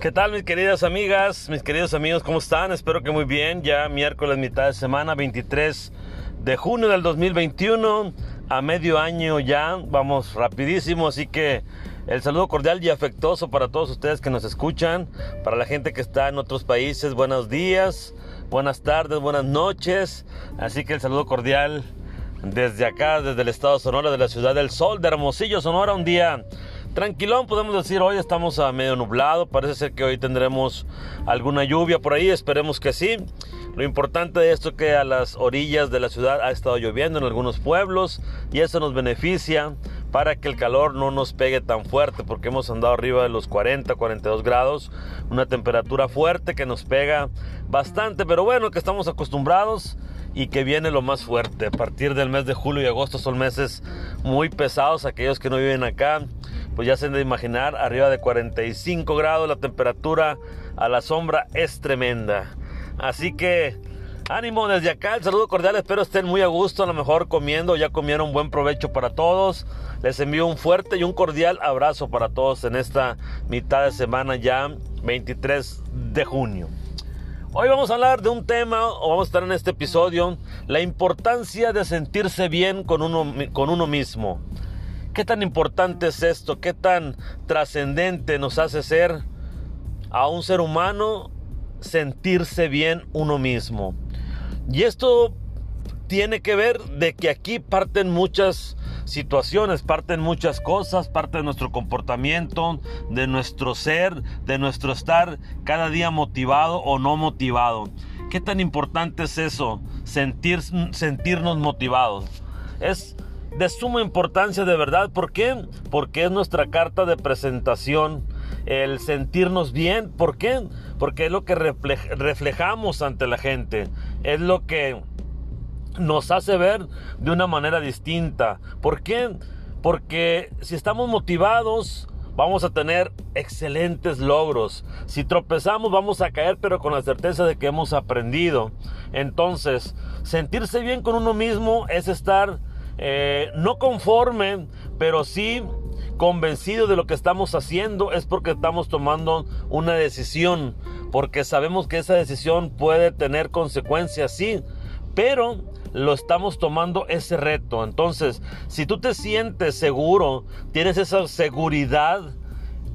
¿Qué tal mis queridas amigas, mis queridos amigos? ¿Cómo están? Espero que muy bien. Ya miércoles mitad de semana, 23 de junio del 2021, a medio año ya, vamos rapidísimo, así que el saludo cordial y afectuoso para todos ustedes que nos escuchan, para la gente que está en otros países, buenos días, buenas tardes, buenas noches, así que el saludo cordial desde acá, desde el estado de Sonora, de la ciudad del Sol, de Hermosillo, Sonora, un día tranquilón, podemos decir, hoy estamos a medio nublado, parece ser que hoy tendremos alguna lluvia por ahí, esperemos que sí. Lo importante de esto es que a las orillas de la ciudad ha estado lloviendo en algunos pueblos y eso nos beneficia para que el calor no nos pegue tan fuerte porque hemos andado arriba de los 40, 42 grados, una temperatura fuerte que nos pega bastante, pero bueno, que estamos acostumbrados y que viene lo más fuerte. A partir del mes de julio y agosto son meses muy pesados, aquellos que no viven acá pues ya se han de imaginar, arriba de 45 grados, la temperatura a la sombra es tremenda. Así que ánimo desde acá, el saludo cordial, espero estén muy a gusto, a lo mejor comiendo, ya comieron buen provecho para todos. Les envío un fuerte y un cordial abrazo para todos en esta mitad de semana ya 23 de junio. Hoy vamos a hablar de un tema, o vamos a estar en este episodio, la importancia de sentirse bien con uno, con uno mismo. ¿Qué tan importante es esto? ¿Qué tan trascendente nos hace ser a un ser humano sentirse bien uno mismo? Y esto tiene que ver de que aquí parten muchas situaciones, parten muchas cosas, parte de nuestro comportamiento, de nuestro ser, de nuestro estar cada día motivado o no motivado. ¿Qué tan importante es eso? Sentir, sentirnos motivados. Es de suma importancia de verdad. ¿Por qué? Porque es nuestra carta de presentación el sentirnos bien. ¿Por qué? Porque es lo que reflejamos ante la gente. Es lo que nos hace ver de una manera distinta. ¿Por qué? Porque si estamos motivados, vamos a tener excelentes logros. Si tropezamos, vamos a caer, pero con la certeza de que hemos aprendido. Entonces, sentirse bien con uno mismo es estar eh, no conforme, pero sí convencido de lo que estamos haciendo, es porque estamos tomando una decisión, porque sabemos que esa decisión puede tener consecuencias, sí, pero lo estamos tomando ese reto. Entonces, si tú te sientes seguro, tienes esa seguridad,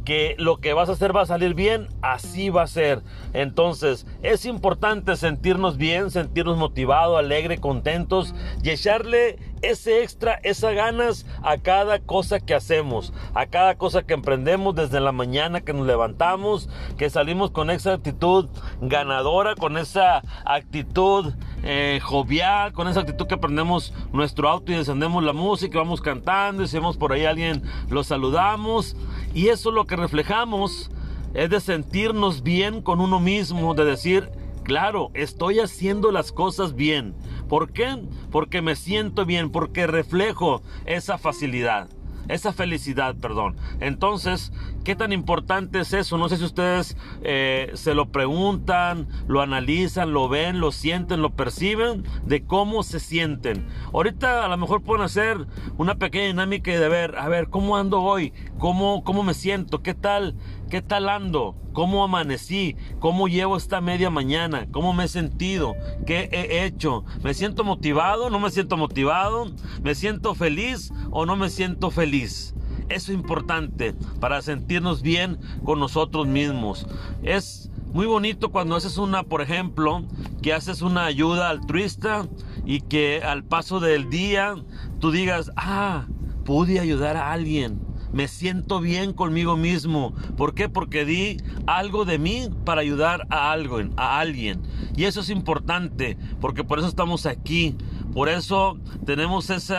que lo que vas a hacer va a salir bien, así va a ser. Entonces, es importante sentirnos bien, sentirnos motivados, alegres, contentos y echarle ese extra, esas ganas a cada cosa que hacemos, a cada cosa que emprendemos desde la mañana que nos levantamos, que salimos con esa actitud ganadora, con esa actitud eh, jovial, con esa actitud que prendemos nuestro auto y encendemos la música, vamos cantando y si vemos por ahí a alguien, lo saludamos. Y eso es lo que reflejamos, es de sentirnos bien con uno mismo, de decir, claro, estoy haciendo las cosas bien ¿Por qué? Porque me siento bien, porque reflejo esa facilidad esa felicidad, perdón. Entonces, ¿qué tan importante es eso? No sé si ustedes eh, se lo preguntan, lo analizan, lo ven, lo sienten, lo perciben, de cómo se sienten. Ahorita a lo mejor pueden hacer una pequeña dinámica de ver, a ver, ¿cómo ando hoy? ¿Cómo, cómo me siento? ¿Qué tal? ¿Qué tal ando? ¿Cómo amanecí? ¿Cómo llevo esta media mañana? ¿Cómo me he sentido? ¿Qué he hecho? ¿Me siento motivado? ¿No me siento motivado? ¿Me siento feliz o no me siento feliz? Es importante para sentirnos bien con nosotros mismos. Es muy bonito cuando haces una, por ejemplo, que haces una ayuda altruista y que al paso del día tú digas, ah, pude ayudar a alguien me siento bien conmigo mismo. ¿Por qué? Porque di algo de mí para ayudar a, algo, a alguien. Y eso es importante, porque por eso estamos aquí. Por eso tenemos ese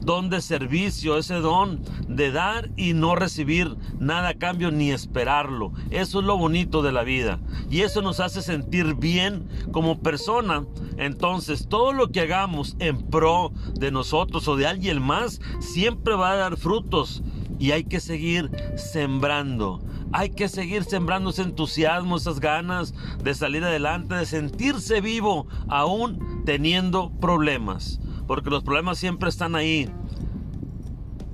don de servicio, ese don de dar y no recibir nada a cambio ni esperarlo. Eso es lo bonito de la vida. Y eso nos hace sentir bien como persona. Entonces, todo lo que hagamos en pro de nosotros o de alguien más, siempre va a dar frutos y hay que seguir sembrando. Hay que seguir sembrando ese entusiasmo, esas ganas de salir adelante, de sentirse vivo aún teniendo problemas. Porque los problemas siempre están ahí.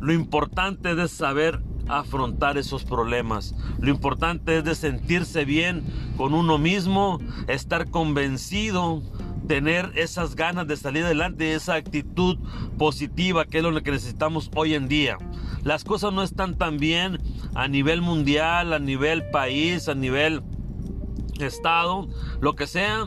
Lo importante es saber afrontar esos problemas. Lo importante es de sentirse bien con uno mismo, estar convencido, tener esas ganas de salir adelante, esa actitud positiva que es lo que necesitamos hoy en día. Las cosas no están tan bien a nivel mundial, a nivel país, a nivel estado, lo que sea,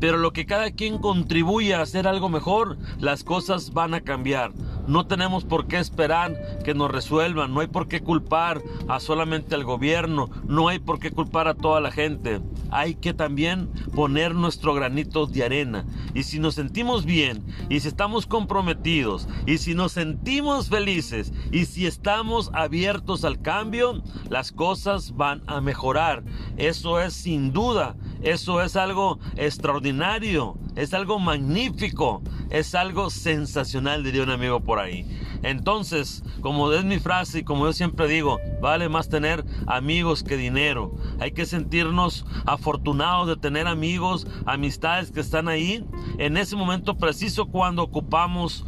pero lo que cada quien contribuye a hacer algo mejor, las cosas van a cambiar. No tenemos por qué esperar que nos resuelvan, no hay por qué culpar a solamente al gobierno, no hay por qué culpar a toda la gente. Hay que también poner nuestro granito de arena. Y si nos sentimos bien, y si estamos comprometidos, y si nos sentimos felices, y si estamos abiertos al cambio, las cosas van a mejorar. Eso es sin duda, eso es algo extraordinario, es algo magnífico, es algo sensacional, diría un amigo por ahí. Entonces, como es mi frase y como yo siempre digo, vale más tener amigos que dinero. Hay que sentirnos afortunados de tener amigos, amistades que están ahí en ese momento preciso cuando ocupamos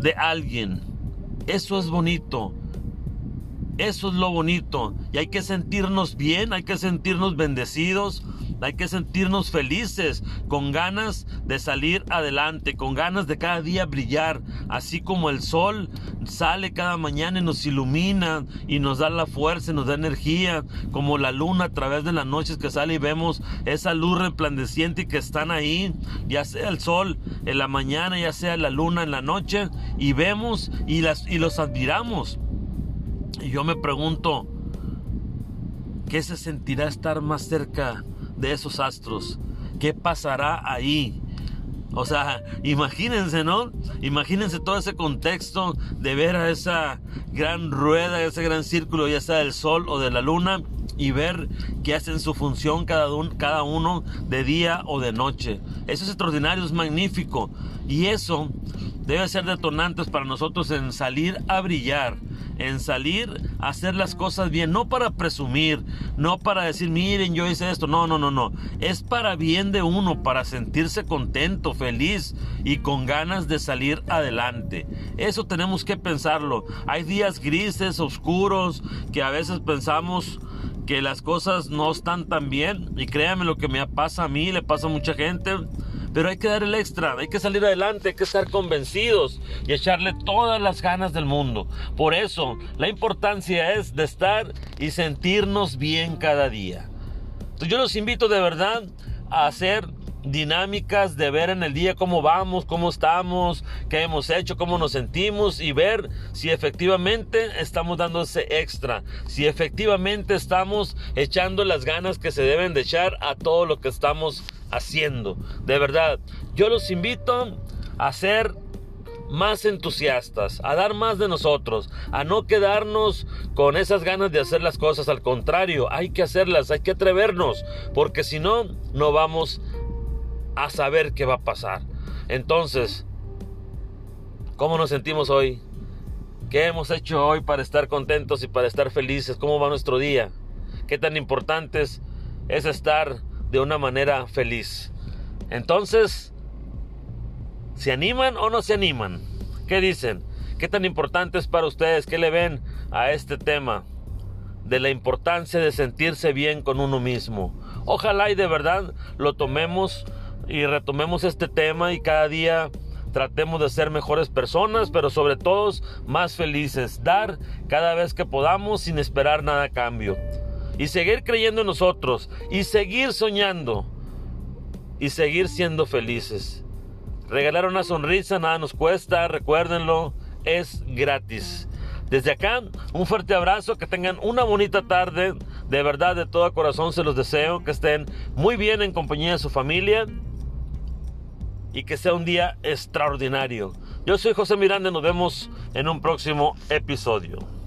de alguien. Eso es bonito. Eso es lo bonito. Y hay que sentirnos bien, hay que sentirnos bendecidos, hay que sentirnos felices, con ganas de salir adelante, con ganas de cada día brillar, así como el sol sale cada mañana y nos ilumina y nos da la fuerza, y nos da energía, como la luna a través de las noches que sale y vemos esa luz resplandeciente que están ahí, ya sea el sol en la mañana, ya sea la luna en la noche, y vemos y, las, y los admiramos. Y yo me pregunto, ¿qué se sentirá estar más cerca de esos astros? ¿Qué pasará ahí? O sea, imagínense, ¿no? Imagínense todo ese contexto de ver a esa gran rueda, ese gran círculo, ya sea del sol o de la luna, y ver que hacen su función cada, cada uno de día o de noche. Eso es extraordinario, es magnífico. Y eso debe ser detonante para nosotros en salir a brillar, en salir a hacer las cosas bien, no para presumir, no para decir, miren, yo hice esto, no, no, no, no, es para bien de uno, para sentirse contento, feliz y con ganas de salir adelante. Eso tenemos que pensarlo. Hay días grises, oscuros, que a veces pensamos que las cosas no están tan bien y créanme lo que me pasa a mí, le pasa a mucha gente pero hay que dar el extra, hay que salir adelante, hay que estar convencidos y echarle todas las ganas del mundo. Por eso, la importancia es de estar y sentirnos bien cada día. Entonces, yo los invito de verdad a hacer dinámicas de ver en el día cómo vamos, cómo estamos, qué hemos hecho, cómo nos sentimos y ver si efectivamente estamos dando ese extra, si efectivamente estamos echando las ganas que se deben de echar a todo lo que estamos haciendo. De verdad, yo los invito a ser más entusiastas, a dar más de nosotros, a no quedarnos con esas ganas de hacer las cosas. Al contrario, hay que hacerlas, hay que atrevernos, porque si no, no vamos a saber qué va a pasar. Entonces, ¿cómo nos sentimos hoy? ¿Qué hemos hecho hoy para estar contentos y para estar felices? ¿Cómo va nuestro día? ¿Qué tan importante es estar de una manera feliz. Entonces, ¿se animan o no se animan? ¿Qué dicen? ¿Qué tan importante es para ustedes? ¿Qué le ven a este tema? De la importancia de sentirse bien con uno mismo. Ojalá y de verdad lo tomemos y retomemos este tema y cada día tratemos de ser mejores personas, pero sobre todo más felices. Dar cada vez que podamos sin esperar nada a cambio y seguir creyendo en nosotros y seguir soñando y seguir siendo felices. Regalar una sonrisa nada nos cuesta, recuérdenlo, es gratis. Desde acá, un fuerte abrazo, que tengan una bonita tarde, de verdad, de todo corazón se los deseo, que estén muy bien en compañía de su familia y que sea un día extraordinario. Yo soy José Miranda y nos vemos en un próximo episodio.